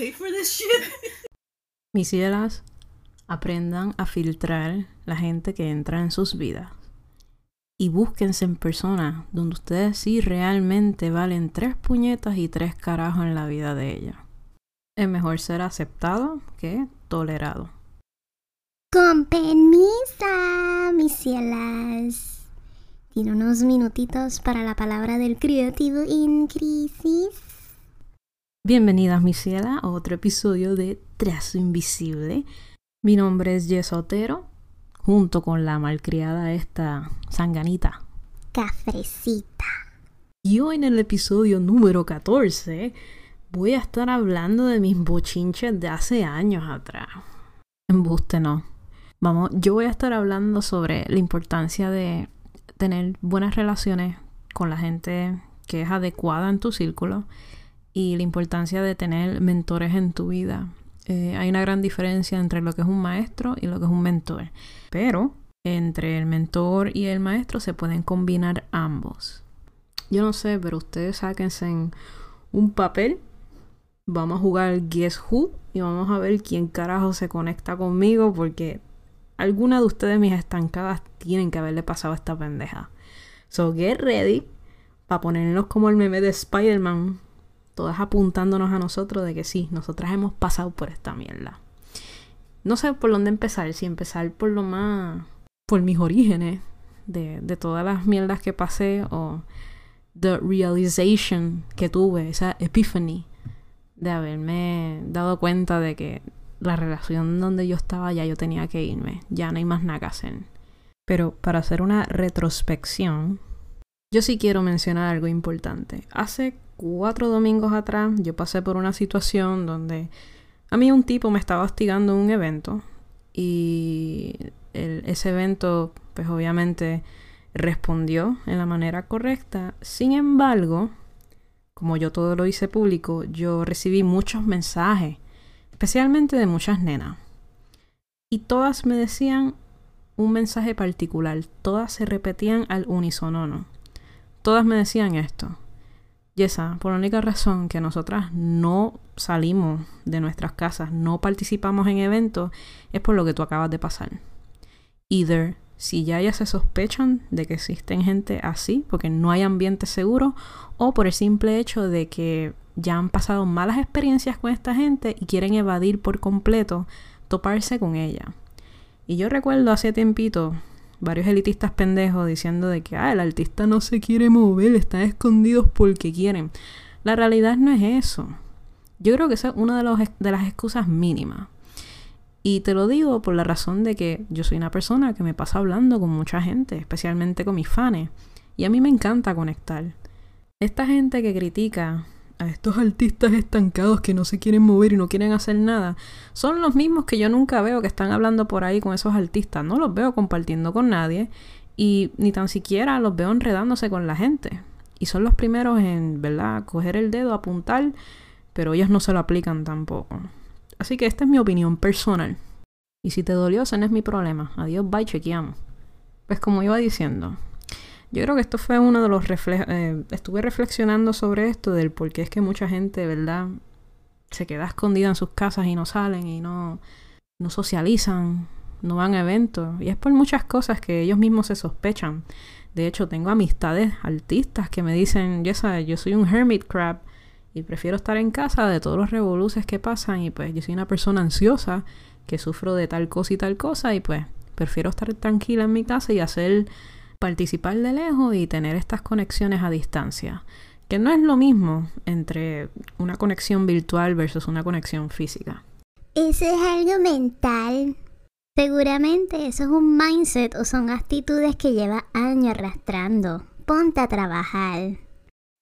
paid for this shit? Mis cielas, aprendan a filtrar la gente que entra en sus vidas. Y búsquense en persona donde ustedes sí realmente valen tres puñetas y tres carajos en la vida de ella. Es mejor ser aceptado que tolerado. Con permisa, mis cielas. Tiene unos minutitos para la palabra del creativo en crisis. Bienvenidas, mis cielas, a otro episodio de Trazo Invisible. Mi nombre es Jess Otero, junto con la malcriada esta sanganita. Cafrecita. Y hoy en el episodio número 14 voy a estar hablando de mis bochinches de hace años atrás. Embuste no. Vamos, yo voy a estar hablando sobre la importancia de tener buenas relaciones con la gente que es adecuada en tu círculo y la importancia de tener mentores en tu vida. Eh, hay una gran diferencia entre lo que es un maestro y lo que es un mentor. Pero entre el mentor y el maestro se pueden combinar ambos. Yo no sé, pero ustedes sáquense en un papel. Vamos a jugar Guess Who y vamos a ver quién carajo se conecta conmigo porque alguna de ustedes mis estancadas tienen que haberle pasado esta pendeja. So get ready para ponernos como el meme de Spider-Man apuntándonos a nosotros de que sí, nosotras hemos pasado por esta mierda. No sé por dónde empezar, si empezar por lo más, por mis orígenes, de, de todas las mierdas que pasé, o the realization que tuve, esa epiphany de haberme dado cuenta de que la relación donde yo estaba ya yo tenía que irme, ya no hay más nada que. Pero para hacer una retrospección, yo sí quiero mencionar algo importante. Hace cuatro domingos atrás yo pasé por una situación donde a mí un tipo me estaba hostigando un evento y ese evento pues obviamente respondió en la manera correcta. Sin embargo, como yo todo lo hice público, yo recibí muchos mensajes, especialmente de muchas nenas. Y todas me decían un mensaje particular, todas se repetían al unísono. Todas me decían esto. Por la única razón que nosotras no salimos de nuestras casas, no participamos en eventos, es por lo que tú acabas de pasar. Either si ya ellas se sospechan de que existen gente así, porque no hay ambiente seguro, o por el simple hecho de que ya han pasado malas experiencias con esta gente y quieren evadir por completo toparse con ella. Y yo recuerdo hace tiempito varios elitistas pendejos diciendo de que ah, el artista no se quiere mover, están escondidos porque quieren. La realidad no es eso. Yo creo que esa es una de, de las excusas mínimas. Y te lo digo por la razón de que yo soy una persona que me pasa hablando con mucha gente, especialmente con mis fans. Y a mí me encanta conectar. Esta gente que critica a estos artistas estancados que no se quieren mover y no quieren hacer nada, son los mismos que yo nunca veo que están hablando por ahí con esos artistas. No los veo compartiendo con nadie y ni tan siquiera los veo enredándose con la gente. Y son los primeros en, ¿verdad?, coger el dedo, apuntar, pero ellos no se lo aplican tampoco. Así que esta es mi opinión personal. Y si te dolió, ese no es mi problema. Adiós, bye, chequeamos. Pues como iba diciendo, yo creo que esto fue uno de los reflejos... Eh, estuve reflexionando sobre esto del por qué es que mucha gente, ¿verdad? Se queda escondida en sus casas y no salen y no, no socializan, no van a eventos. Y es por muchas cosas que ellos mismos se sospechan. De hecho, tengo amistades artistas que me dicen, ya sabes, yo soy un hermit crab y prefiero estar en casa de todos los revoluces que pasan y pues yo soy una persona ansiosa que sufro de tal cosa y tal cosa y pues prefiero estar tranquila en mi casa y hacer participar de lejos y tener estas conexiones a distancia, que no es lo mismo entre una conexión virtual versus una conexión física. Eso es algo mental. Seguramente eso es un mindset o son actitudes que lleva años arrastrando. Ponte a trabajar.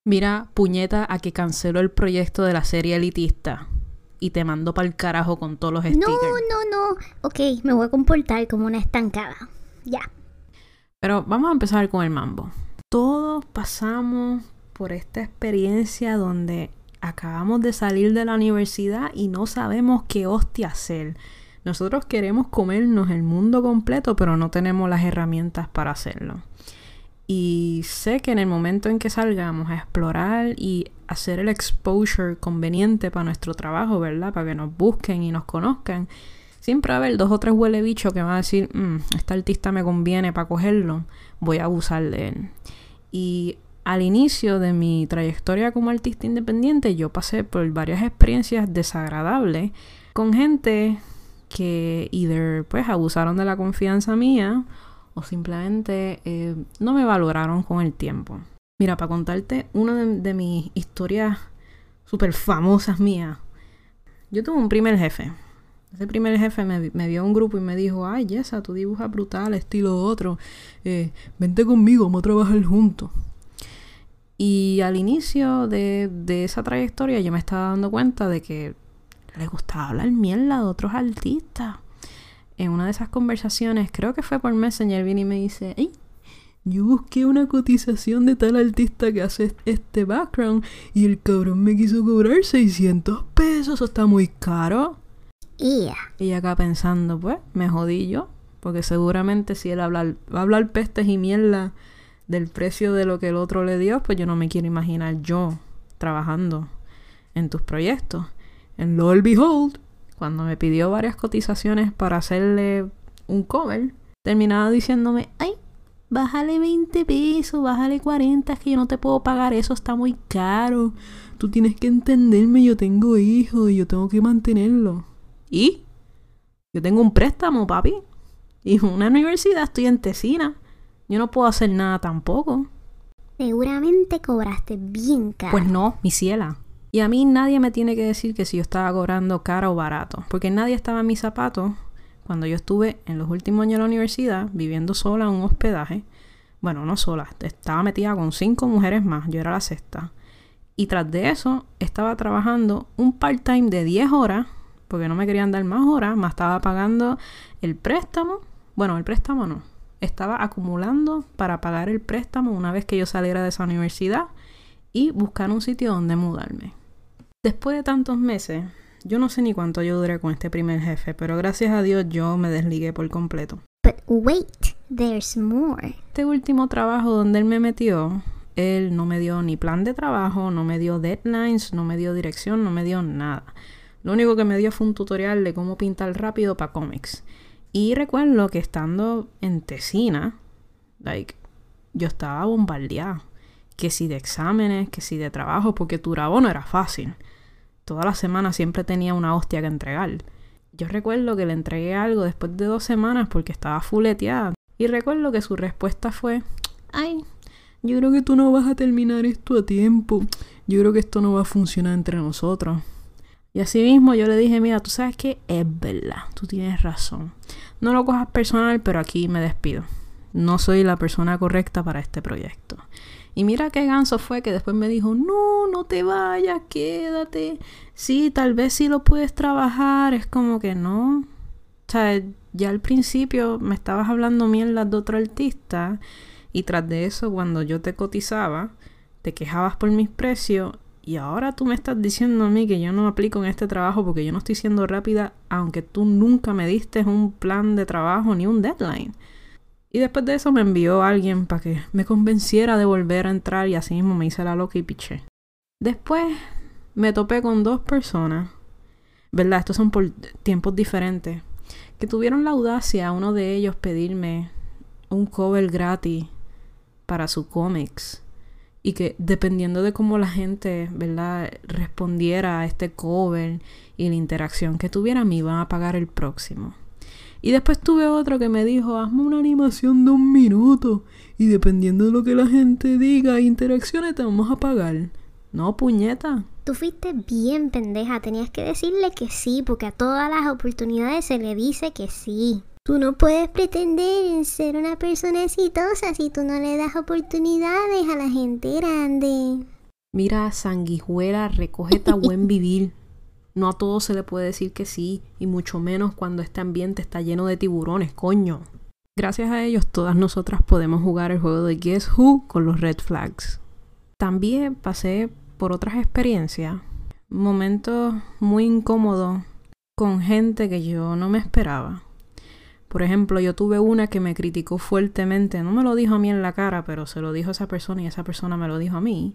Mira, puñeta, a que cancelo el proyecto de la serie elitista y te mando para el carajo con todos los stickers. No, no, no. Ok, me voy a comportar como una estancada. Ya. Pero vamos a empezar con el mambo. Todos pasamos por esta experiencia donde acabamos de salir de la universidad y no sabemos qué hostia hacer. Nosotros queremos comernos el mundo completo, pero no tenemos las herramientas para hacerlo. Y sé que en el momento en que salgamos a explorar y hacer el exposure conveniente para nuestro trabajo, ¿verdad? Para que nos busquen y nos conozcan, siempre va a haber dos o tres huele bichos que van a decir, "Mm, este artista me conviene para cogerlo, voy a abusar de él. Y al inicio de mi trayectoria como artista independiente, yo pasé por varias experiencias desagradables con gente que either pues abusaron de la confianza mía o simplemente eh, no me valoraron con el tiempo. Mira, para contarte una de, de mis historias súper famosas mías, yo tuve un primer jefe. Ese primer jefe me, me vio un grupo y me dijo, ay, Yesa, tú dibujas brutal, estilo otro, eh, vente conmigo, vamos a trabajar juntos. Y al inicio de, esa trayectoria yo me estaba dando cuenta de que le gustaba hablar mierda de otros artistas. En una de esas conversaciones, creo que fue por Messenger, viene y me dice, hey, yo busqué una cotización de tal artista que hace este background y el cabrón me quiso cobrar 600 pesos, eso está muy caro. Y acá pensando, pues, me jodí yo, porque seguramente si él habla, va a hablar pestes y mierda del precio de lo que el otro le dio, pues yo no me quiero imaginar yo trabajando en tus proyectos. En lo behold, cuando me pidió varias cotizaciones para hacerle un cover, terminaba diciéndome, ay, bájale 20 pesos, bájale 40, es que yo no te puedo pagar eso, está muy caro. Tú tienes que entenderme, yo tengo hijos y yo tengo que mantenerlo. ¿Y? Yo tengo un préstamo, papi. Y una universidad, estoy en Tesina. Yo no puedo hacer nada tampoco. Seguramente cobraste bien caro. Pues no, mi ciela. Y a mí nadie me tiene que decir que si yo estaba cobrando caro o barato. Porque nadie estaba en mis zapatos cuando yo estuve en los últimos años de la universidad viviendo sola en un hospedaje. Bueno, no sola, estaba metida con cinco mujeres más, yo era la sexta. Y tras de eso, estaba trabajando un part-time de 10 horas, porque no me querían dar más horas, más estaba pagando el préstamo. Bueno, el préstamo no. Estaba acumulando para pagar el préstamo una vez que yo saliera de esa universidad y buscar un sitio donde mudarme. Después de tantos meses, yo no sé ni cuánto yo duré con este primer jefe, pero gracias a Dios yo me desligué por completo. But wait, there's more. Este último trabajo donde él me metió, él no me dio ni plan de trabajo, no me dio deadlines, no me dio dirección, no me dio nada. Lo único que me dio fue un tutorial de cómo pintar rápido para cómics. Y recuerdo que estando en Tesina, like, yo estaba bombardeada. Que si de exámenes, que si de trabajo, porque Turabo no era fácil. Toda la semana siempre tenía una hostia que entregar. Yo recuerdo que le entregué algo después de dos semanas porque estaba fuleteada. Y recuerdo que su respuesta fue, ay, yo creo que tú no vas a terminar esto a tiempo. Yo creo que esto no va a funcionar entre nosotros. Y así mismo yo le dije, mira, tú sabes que es verdad, tú tienes razón. No lo cojas personal, pero aquí me despido. No soy la persona correcta para este proyecto. Y mira qué ganso fue que después me dijo, no, no te vayas, quédate. Sí, tal vez sí lo puedes trabajar. Es como que no. O sea, ya al principio me estabas hablando mierda de otro artista y tras de eso cuando yo te cotizaba, te quejabas por mis precios y ahora tú me estás diciendo a mí que yo no aplico en este trabajo porque yo no estoy siendo rápida, aunque tú nunca me diste un plan de trabajo ni un deadline. Y después de eso me envió alguien para que me convenciera de volver a entrar y así mismo me hice la loca y piché. Después me topé con dos personas, ¿verdad? Estos son por tiempos diferentes, que tuvieron la audacia, uno de ellos, pedirme un cover gratis para su cómics y que dependiendo de cómo la gente, ¿verdad?, respondiera a este cover y la interacción que tuviera, me iban a pagar el próximo. Y después tuve otro que me dijo, hazme una animación de un minuto y dependiendo de lo que la gente diga, interacciones, te vamos a pagar. No, puñeta. Tú fuiste bien pendeja, tenías que decirle que sí, porque a todas las oportunidades se le dice que sí. Tú no puedes pretender ser una persona exitosa si tú no le das oportunidades a la gente grande. Mira, sanguijuela, recógete a buen vivir. No a todo se le puede decir que sí, y mucho menos cuando este ambiente está lleno de tiburones, coño. Gracias a ellos, todas nosotras podemos jugar el juego de Guess Who con los red flags. También pasé por otras experiencias, momentos muy incómodos con gente que yo no me esperaba. Por ejemplo, yo tuve una que me criticó fuertemente, no me lo dijo a mí en la cara, pero se lo dijo a esa persona y esa persona me lo dijo a mí.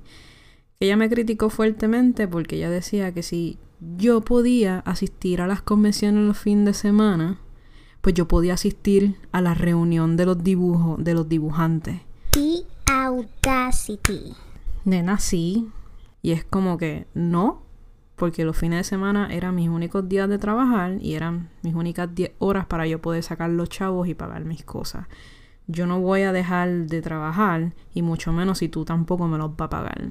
Ella me criticó fuertemente porque ella decía que si yo podía asistir a las convenciones los fines de semana, pues yo podía asistir a la reunión de los dibujos, de los dibujantes. The audacity. Nena, sí. Y es como que no, porque los fines de semana eran mis únicos días de trabajar y eran mis únicas 10 horas para yo poder sacar los chavos y pagar mis cosas. Yo no voy a dejar de trabajar y mucho menos si tú tampoco me los vas a pagar.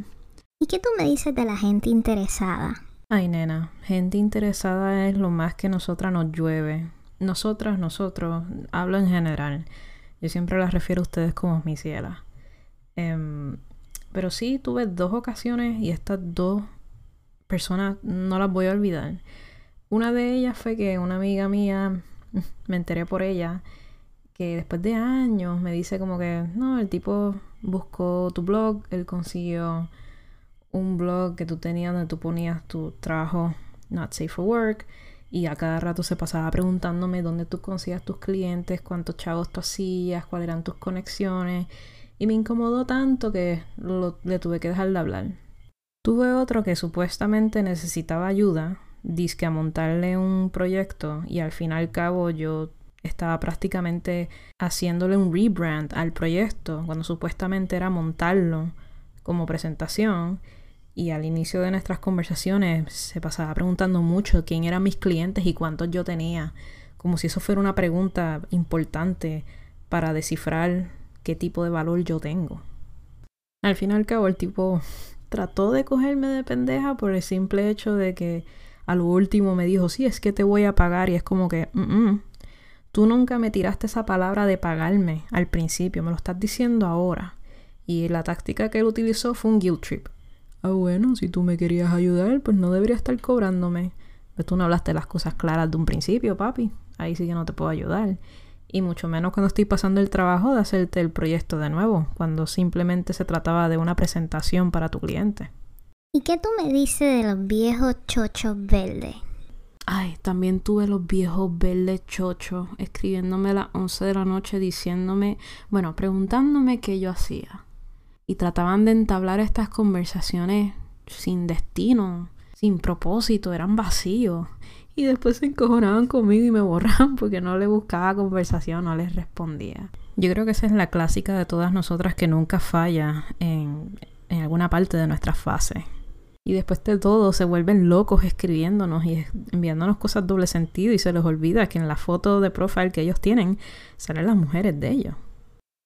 ¿Y qué tú me dices de la gente interesada? Ay, nena, gente interesada es lo más que nosotras nos llueve. Nosotras, nosotros, hablo en general. Yo siempre las refiero a ustedes como mis cielas. Em, pero sí, tuve dos ocasiones y estas dos personas no las voy a olvidar. Una de ellas fue que una amiga mía, me enteré por ella, que después de años me dice como que, no, el tipo buscó tu blog, él consiguió un blog que tú tenías donde tú ponías tu trabajo not safe for work y a cada rato se pasaba preguntándome dónde tú conseguías tus clientes, cuántos chavos tú hacías, cuáles eran tus conexiones y me incomodó tanto que le tuve que dejar de hablar. Tuve otro que supuestamente necesitaba ayuda, disque a montarle un proyecto y al fin y al cabo yo estaba prácticamente haciéndole un rebrand al proyecto cuando supuestamente era montarlo como presentación y al inicio de nuestras conversaciones se pasaba preguntando mucho quién eran mis clientes y cuántos yo tenía, como si eso fuera una pregunta importante para descifrar qué tipo de valor yo tengo. Al fin y al cabo el tipo trató de cogerme de pendeja por el simple hecho de que al último me dijo, sí, es que te voy a pagar y es como que, tú nunca me tiraste esa palabra de pagarme al principio, me lo estás diciendo ahora. Y la táctica que él utilizó fue un guilt trip. Ah, bueno, si tú me querías ayudar, pues no deberías estar cobrándome. Pues tú no hablaste las cosas claras de un principio, papi. Ahí sí que no te puedo ayudar y mucho menos cuando estoy pasando el trabajo de hacerte el proyecto de nuevo, cuando simplemente se trataba de una presentación para tu cliente. ¿Y qué tú me dices de los viejos chochos verdes? Ay, también tuve los viejos verdes chochos escribiéndome a las 11 de la noche diciéndome, bueno, preguntándome qué yo hacía. Y trataban de entablar estas conversaciones sin destino, sin propósito, eran vacíos. Y después se encojonaban conmigo y me borraban porque no le buscaba conversación, no les respondía. Yo creo que esa es la clásica de todas nosotras que nunca falla en, en alguna parte de nuestra fase. Y después de todo se vuelven locos escribiéndonos y enviándonos cosas doble sentido y se les olvida que en la foto de profile que ellos tienen salen las mujeres de ellos.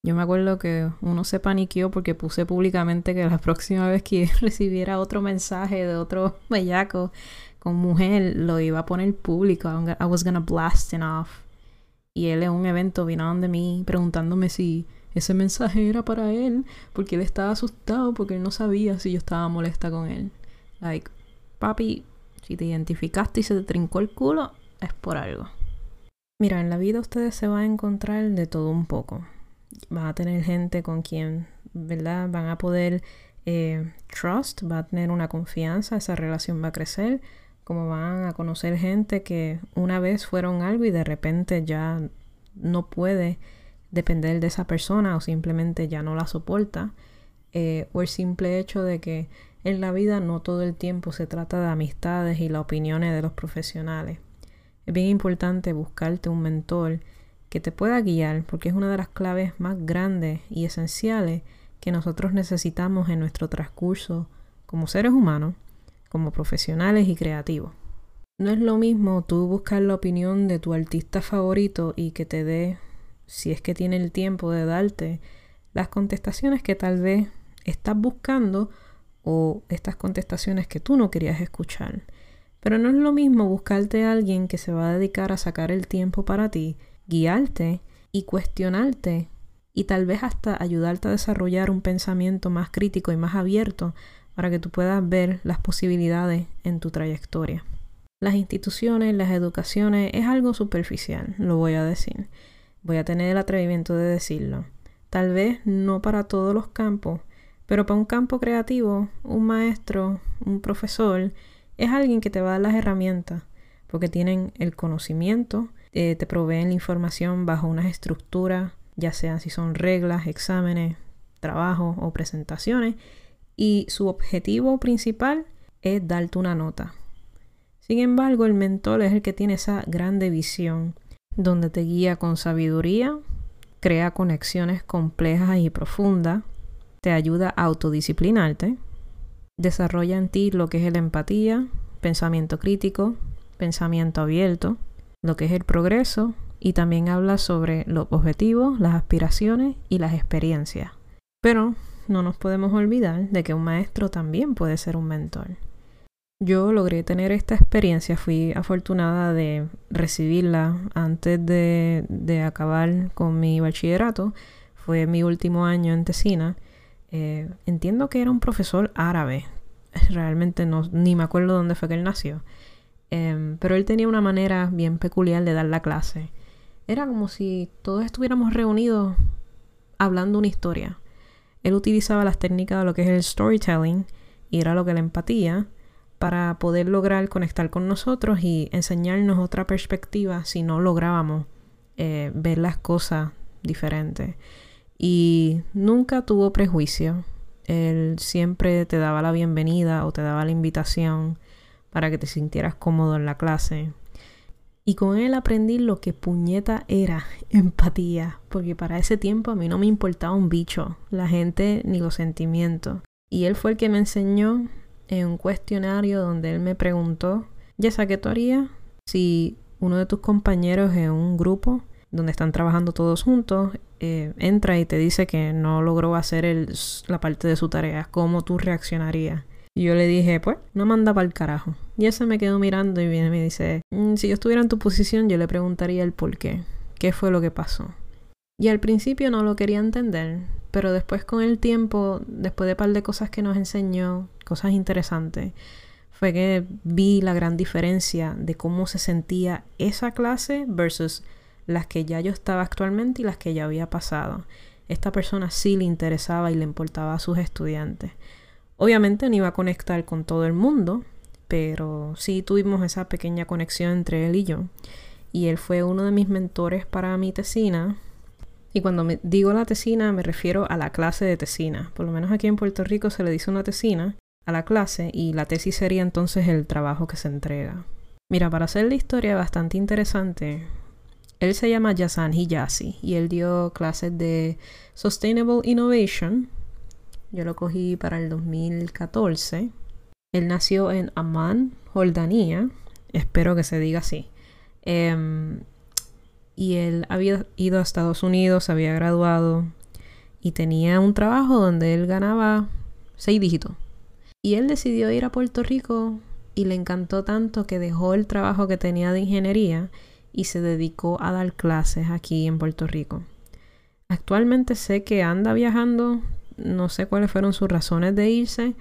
Yo me acuerdo que uno se paniqueó porque puse públicamente que la próxima vez que recibiera otro mensaje de otro bellaco con mujer lo iba a poner público. I was gonna blast it off. Y él en un evento vino donde mí preguntándome si ese mensaje era para él, porque él estaba asustado porque él no sabía si yo estaba molesta con él. Like, papi, si te identificaste y se te trincó el culo, es por algo. Mira, en la vida ustedes se van a encontrar de todo un poco. Van a tener gente con quien, ¿verdad? Van a poder eh, trust, va a tener una confianza, esa relación va a crecer como van a conocer gente que una vez fueron algo y de repente ya no puede depender de esa persona o simplemente ya no la soporta, eh, o el simple hecho de que en la vida no todo el tiempo se trata de amistades y las opiniones de los profesionales. Es bien importante buscarte un mentor que te pueda guiar porque es una de las claves más grandes y esenciales que nosotros necesitamos en nuestro transcurso como seres humanos como profesionales y creativos. No es lo mismo tú buscar la opinión de tu artista favorito y que te dé, si es que tiene el tiempo de darte, las contestaciones que tal vez estás buscando o estas contestaciones que tú no querías escuchar. Pero no es lo mismo buscarte a alguien que se va a dedicar a sacar el tiempo para ti, guiarte y cuestionarte y tal vez hasta ayudarte a desarrollar un pensamiento más crítico y más abierto para que tú puedas ver las posibilidades en tu trayectoria. Las instituciones, las educaciones es algo superficial, lo voy a decir. Voy a tener el atrevimiento de decirlo. Tal vez no para todos los campos, pero para un campo creativo, un maestro, un profesor, es alguien que te va a dar las herramientas, porque tienen el conocimiento, eh, te proveen la información bajo unas estructuras, ya sean si son reglas, exámenes, trabajos o presentaciones, y su objetivo principal es darte una nota. Sin embargo, el mentor es el que tiene esa grande visión, donde te guía con sabiduría, crea conexiones complejas y profundas, te ayuda a autodisciplinarte, desarrolla en ti lo que es la empatía, pensamiento crítico, pensamiento abierto, lo que es el progreso y también habla sobre los objetivos, las aspiraciones y las experiencias. Pero no nos podemos olvidar de que un maestro también puede ser un mentor. Yo logré tener esta experiencia, fui afortunada de recibirla antes de, de acabar con mi bachillerato, fue mi último año en Tesina. Eh, entiendo que era un profesor árabe, realmente no, ni me acuerdo dónde fue que él nació, em, pero él tenía una manera bien peculiar de dar la clase. Era como si todos estuviéramos reunidos hablando una historia. Él utilizaba las técnicas de lo que es el storytelling y era lo que la empatía para poder lograr conectar con nosotros y enseñarnos otra perspectiva si no lográbamos eh, ver las cosas diferentes. Y nunca tuvo prejuicio. Él siempre te daba la bienvenida o te daba la invitación para que te sintieras cómodo en la clase. Y con él aprendí lo que puñeta era empatía, porque para ese tiempo a mí no me importaba un bicho, la gente ni los sentimientos. Y él fue el que me enseñó en un cuestionario donde él me preguntó, Yesa, ¿qué tú harías si uno de tus compañeros en un grupo donde están trabajando todos juntos eh, entra y te dice que no logró hacer el, la parte de su tarea? ¿Cómo tú reaccionarías? Y yo le dije, pues, no manda para el carajo. Y ese me quedó mirando y viene y me dice, mm, si yo estuviera en tu posición, yo le preguntaría el por qué. ¿Qué fue lo que pasó? Y al principio no lo quería entender, pero después con el tiempo, después de un par de cosas que nos enseñó, cosas interesantes, fue que vi la gran diferencia de cómo se sentía esa clase versus las que ya yo estaba actualmente y las que ya había pasado. Esta persona sí le interesaba y le importaba a sus estudiantes. Obviamente no iba a conectar con todo el mundo, pero sí tuvimos esa pequeña conexión entre él y yo. Y él fue uno de mis mentores para mi tesina. Y cuando me digo la tesina me refiero a la clase de tesina. Por lo menos aquí en Puerto Rico se le dice una tesina a la clase y la tesis sería entonces el trabajo que se entrega. Mira, para hacer la historia bastante interesante, él se llama Yasan Hiyashi y él dio clases de Sustainable Innovation. Yo lo cogí para el 2014. Él nació en Amman, Jordania. Espero que se diga así. Em, y él había ido a Estados Unidos, había graduado y tenía un trabajo donde él ganaba seis dígitos. Y él decidió ir a Puerto Rico y le encantó tanto que dejó el trabajo que tenía de ingeniería y se dedicó a dar clases aquí en Puerto Rico. Actualmente sé que anda viajando, no sé cuáles fueron sus razones de irse,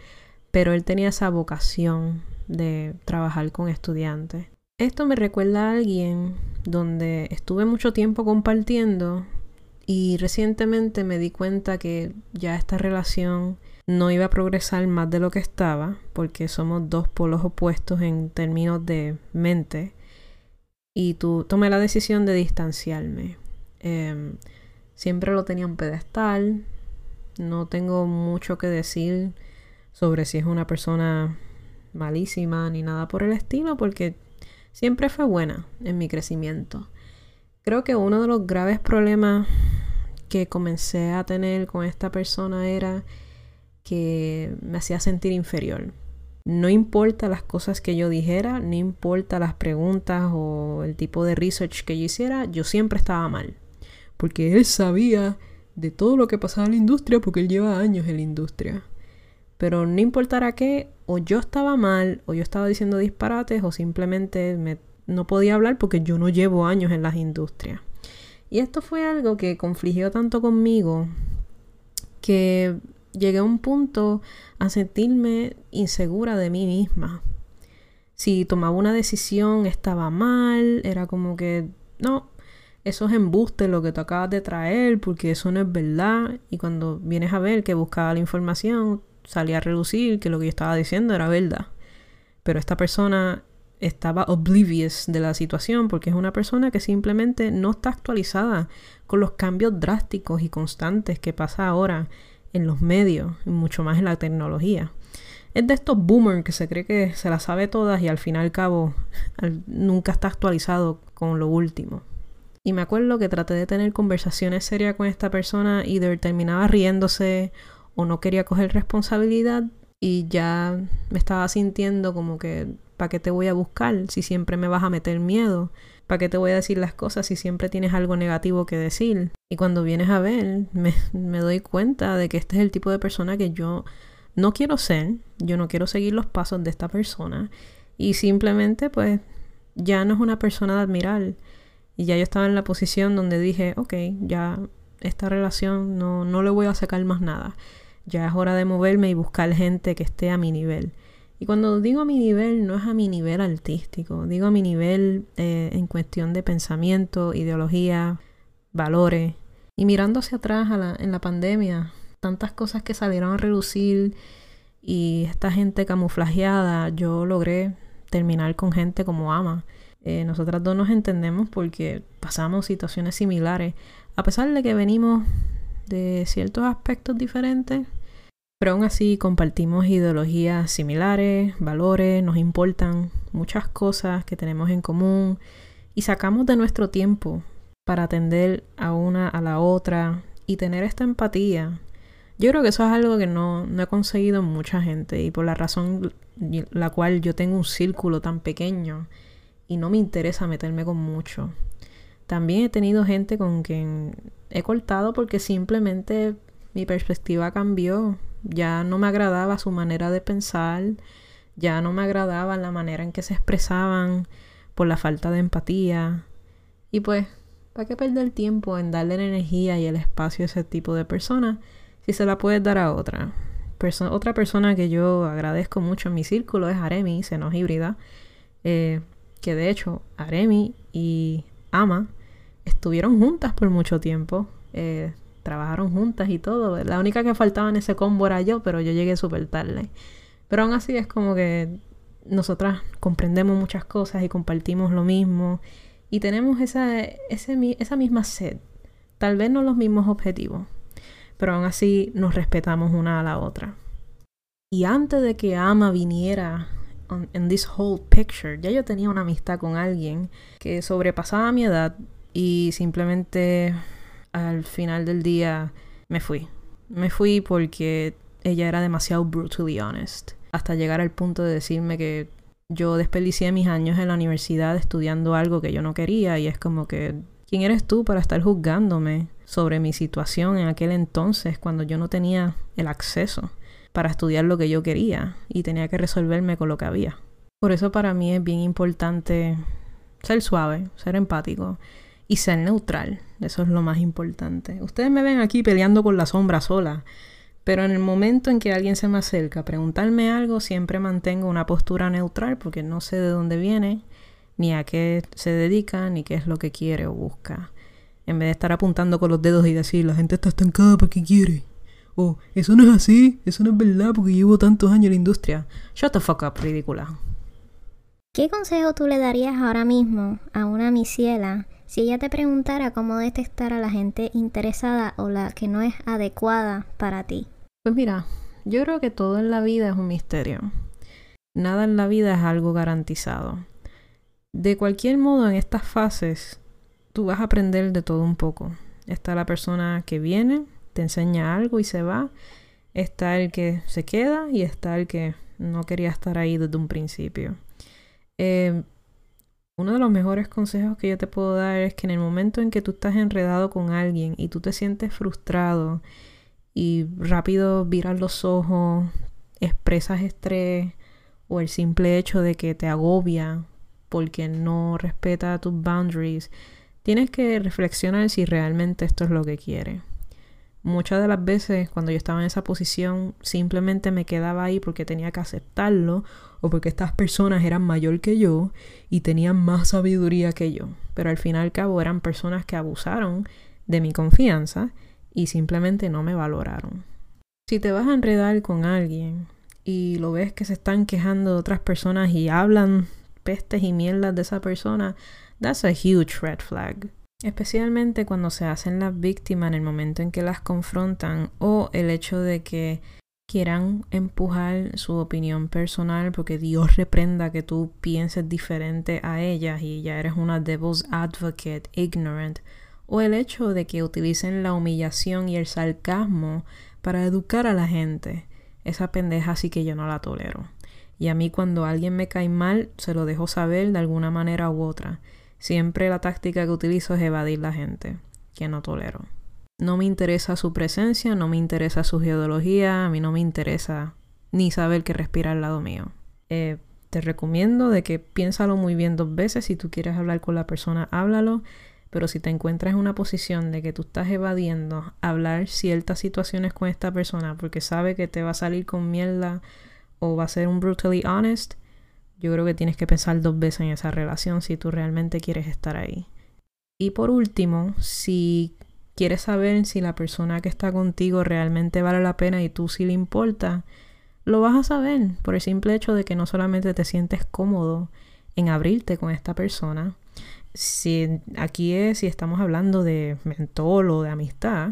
pero él tenía esa vocación de trabajar con estudiantes. Esto me recuerda a alguien donde estuve mucho tiempo compartiendo y recientemente me di cuenta que ya esta relación no iba a progresar más de lo que estaba, porque somos dos polos opuestos en términos de mente. Y tú tomé la decisión de distanciarme. Em, siempre lo tenía un pedestal. No tengo mucho que decir sobre si es una persona malísima ni nada por el estilo, porque siempre fue buena en mi crecimiento. Creo que uno de los graves problemas que comencé a tener con esta persona era que me hacía sentir inferior. No importa las cosas que yo dijera, no importa las preguntas o el tipo de research que yo hiciera, yo siempre estaba mal. Porque él sabía de todo lo que pasaba en la industria porque él lleva años en la industria. Pero no importara qué, o yo estaba mal, o yo estaba diciendo disparates, o simplemente me, no podía hablar porque yo no llevo años en las industrias. Y esto fue algo que confligió tanto conmigo que llegué a un punto a sentirme insegura de mí misma. Si tomaba una decisión estaba mal, era como que, no, eso es embuste lo que tú acabas de traer, porque eso no es verdad. Y cuando vienes a ver que buscaba la información, salía a reducir que lo que yo estaba diciendo era verdad. Pero esta persona estaba oblivious de la situación porque es una persona que simplemente no está actualizada con los cambios drásticos y constantes que pasa ahora en los medios y mucho más en la tecnología. Es de estos boomers que se cree que se las sabe todas y al fin y al cabo nunca está actualizado con lo último. Y me acuerdo que traté de tener conversaciones serias con esta persona y terminaba riéndose o no quería coger responsabilidad y ya me estaba sintiendo como que ¿para qué te voy a buscar si siempre me vas a meter miedo? ¿Para qué te voy a decir las cosas si siempre tienes algo negativo que decir? Y cuando vienes a ver, me, me doy cuenta de que este es el tipo de persona que yo no quiero ser, yo no quiero seguir los pasos de esta persona y simplemente pues ya no es una persona de admirar. Y ya yo estaba en la posición donde dije, ok, ya esta relación no, no le voy a sacar más nada. Ya es hora de moverme y buscar gente que esté a mi nivel. Y cuando digo a mi nivel, no es a mi nivel artístico, digo a mi nivel eh, en cuestión de pensamiento, ideología, valores. Y mirando hacia atrás en la pandemia, tantas cosas que salieron a relucir y esta gente camuflajeada, yo logré terminar con gente como ama. Eh, nosotras dos nos entendemos porque pasamos situaciones similares, a pesar de que venimos de ciertos aspectos diferentes, pero aún así compartimos ideologías similares, valores, nos importan muchas cosas que tenemos en común y sacamos de nuestro tiempo para atender a una a la otra y tener esta empatía. Yo creo que eso es algo que no, no he conseguido mucha gente y por la razón la cual yo tengo un círculo tan pequeño y no me interesa meterme con mucho. También he tenido gente con quien he cortado porque simplemente mi perspectiva cambió. Ya no me agradaba su manera de pensar, ya no me agradaba la manera en que se expresaban por la falta de empatía. Y pues, ¿para qué perder tiempo en darle la energía y el espacio a ese tipo de personas si se la puedes dar a otra? otra persona que yo agradezco mucho en mi círculo es Aremi, se nos híbrida. Eh, que de hecho Aremi y Ama estuvieron juntas por mucho tiempo, eh, trabajaron juntas y todo. La única que faltaba en ese combo era yo, pero yo llegué súper tarde. Pero aún así es como que nosotras comprendemos muchas cosas y compartimos lo mismo y tenemos esa, esa misma sed. Tal vez no los mismos objetivos, pero aún así nos respetamos una a la otra. Y antes de que Ama viniera en this whole picture. Ya yo tenía una amistad con alguien que sobrepasaba mi edad y simplemente al final del día me fui. Me fui porque ella era demasiado brutally honest. Hasta llegar al punto de decirme que yo desperdicié mis años en la universidad estudiando algo que yo no quería y es como que, ¿quién eres tú para estar juzgándome sobre mi situación en aquel entonces cuando yo no tenía el acceso? Para estudiar lo que yo quería y tenía que resolverme con lo que había. Por eso para mí es bien importante ser suave, ser empático y ser neutral. Eso es lo más importante. Ustedes me ven aquí peleando con la sombra sola, pero en el momento en que alguien se me acerca a preguntarme algo, siempre mantengo una postura neutral porque no sé de dónde viene, ni a qué se dedica, ni qué es lo que quiere o busca. En vez de estar apuntando con los dedos y decir, la gente está estancada porque quiere. Oh, eso no es así, eso no es verdad porque llevo tantos años en la industria. Shut the fuck up, ridícula. ¿Qué consejo tú le darías ahora mismo a una misiela si ella te preguntara cómo detectar a la gente interesada o la que no es adecuada para ti? Pues mira, yo creo que todo en la vida es un misterio. Nada en la vida es algo garantizado. De cualquier modo, en estas fases, tú vas a aprender de todo un poco. Está la persona que viene, te enseña algo y se va. Está el que se queda y está el que no quería estar ahí desde un principio. Eh, uno de los mejores consejos que yo te puedo dar es que en el momento en que tú estás enredado con alguien y tú te sientes frustrado y rápido viras los ojos, expresas estrés o el simple hecho de que te agobia porque no respeta tus boundaries, tienes que reflexionar si realmente esto es lo que quieres. Muchas de las veces cuando yo estaba en esa posición simplemente me quedaba ahí porque tenía que aceptarlo o porque estas personas eran mayor que yo y tenían más sabiduría que yo. Pero al fin y al cabo eran personas que abusaron de mi confianza y simplemente no me valoraron. Si te vas a enredar con alguien y lo ves que se están quejando de otras personas y hablan pestes y mierdas de esa persona, that's a huge red flag. Especialmente cuando se hacen las víctimas en el momento en que las confrontan o el hecho de que quieran empujar su opinión personal porque Dios reprenda que tú pienses diferente a ellas y ya eres una devil's advocate, ignorant, o el hecho de que utilicen la humillación y el sarcasmo para educar a la gente. Esa pendeja sí que yo no la tolero. Y a mí cuando alguien me cae mal, se lo dejo saber de alguna manera u otra. Siempre la táctica que utilizo es evadir la gente, que no tolero. No me interesa su presencia, no me interesa su geología, a mí no me interesa ni saber que respira al lado mío. Eh, te recomiendo de que piénsalo muy bien dos veces. Si tú quieres hablar con la persona, háblalo. Pero si te encuentras en una posición de que tú estás evadiendo hablar ciertas situaciones con esta persona porque sabe que te va a salir con mierda o va a ser un brutally honest, yo creo que tienes que pensar dos veces en esa relación si tú realmente quieres estar ahí. Y por último, si quieres saber si la persona que está contigo realmente vale la pena y tú sí le importa, lo vas a saber por el simple hecho de que no solamente te sientes cómodo en abrirte con esta persona, si aquí es si estamos hablando de mentor o de amistad,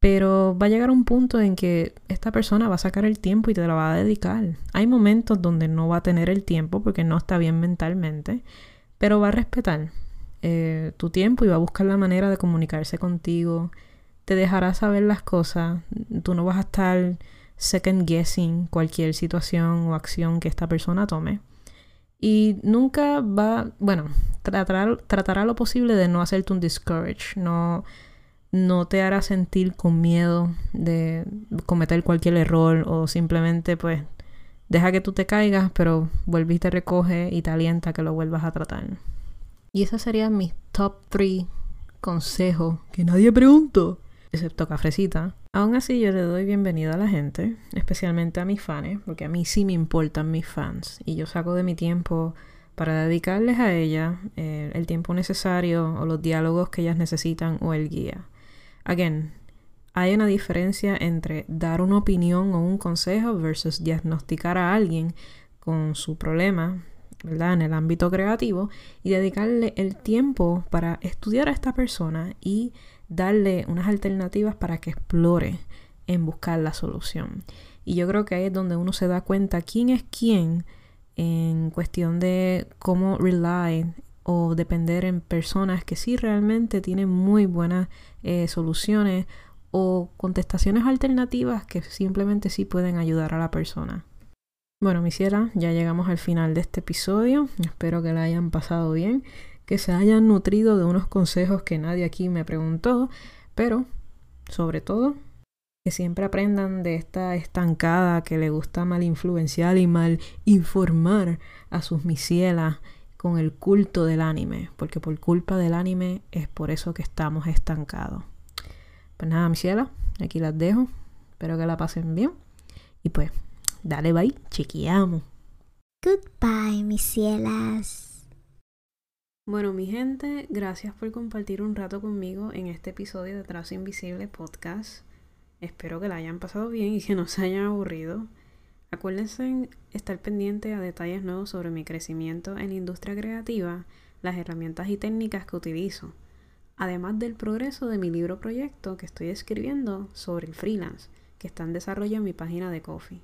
pero va a llegar un punto en que esta persona va a sacar el tiempo y te la va a dedicar. Hay momentos donde no va a tener el tiempo porque no está bien mentalmente, pero va a respetar eh, tu tiempo y va a buscar la manera de comunicarse contigo. Te dejará saber las cosas. Tú no vas a estar second guessing cualquier situación o acción que esta persona tome. Y nunca va, bueno, tratará, tratará lo posible de no hacerte un discourage, no, no te hará sentir con miedo de cometer cualquier error o simplemente pues deja que tú te caigas, pero vuelve y te recoge y te alienta que lo vuelvas a tratar. Y esos serían mis top 3 consejos que nadie preguntó, excepto Cafrecita. Aún así yo le doy bienvenida a la gente, especialmente a mis fans, porque a mí sí me importan mis fans y yo saco de mi tiempo para dedicarles a ella eh, el tiempo necesario o los diálogos que ellas necesitan o el guía. Again, hay una diferencia entre dar una opinión o un consejo versus diagnosticar a alguien con su problema, ¿verdad? En el ámbito creativo y dedicarle el tiempo para estudiar a esta persona y darle unas alternativas para que explore en buscar la solución. Y yo creo que ahí es donde uno se da cuenta quién es quién en cuestión de cómo rely o depender en personas que sí realmente tienen muy buenas eh, soluciones o contestaciones alternativas que simplemente sí pueden ayudar a la persona. Bueno, mi ya llegamos al final de este episodio. Espero que la hayan pasado bien, que se hayan nutrido de unos consejos que nadie aquí me preguntó, pero sobre todo que siempre aprendan de esta estancada que le gusta mal influenciar y mal informar a sus misielas con el culto del anime, porque por culpa del anime es por eso que estamos estancados. Pues nada, mi aquí las dejo. Espero que la pasen bien. Y pues Dale, bye. Chequeamos. Goodbye, mis cielas. Bueno, mi gente, gracias por compartir un rato conmigo en este episodio de Trazo Invisible Podcast. Espero que la hayan pasado bien y que no se hayan aburrido. Acuérdense estar pendiente a detalles nuevos sobre mi crecimiento en la industria creativa, las herramientas y técnicas que utilizo, además del progreso de mi libro proyecto que estoy escribiendo sobre el freelance, que está en desarrollo en mi página de Coffee.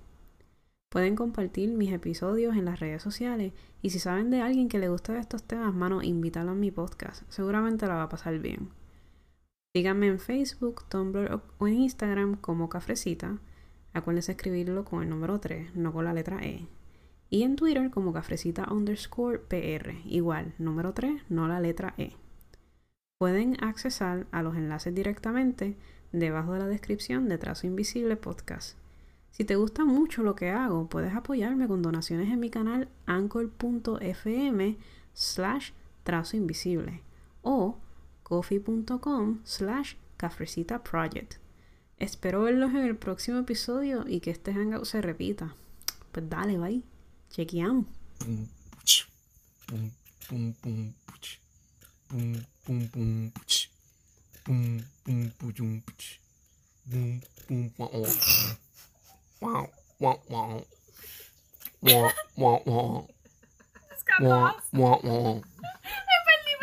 Pueden compartir mis episodios en las redes sociales y si saben de alguien que le gusta estos temas, mano, invítalo a mi podcast. Seguramente la va a pasar bien. Síganme en Facebook, Tumblr o en Instagram como Cafrecita. Acuérdense escribirlo con el número 3, no con la letra E. Y en Twitter como Cafrecita underscore PR. Igual, número 3, no la letra E. Pueden accesar a los enlaces directamente debajo de la descripción de Trazo Invisible Podcast. Si te gusta mucho lo que hago, puedes apoyarme con donaciones en mi canal anchor.fm slash trazo invisible o coffee.com slash cafrecita project. Espero verlos en el próximo episodio y que este hangout se repita. Pues dale, bye. Chequeamos. Me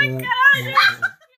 perdí.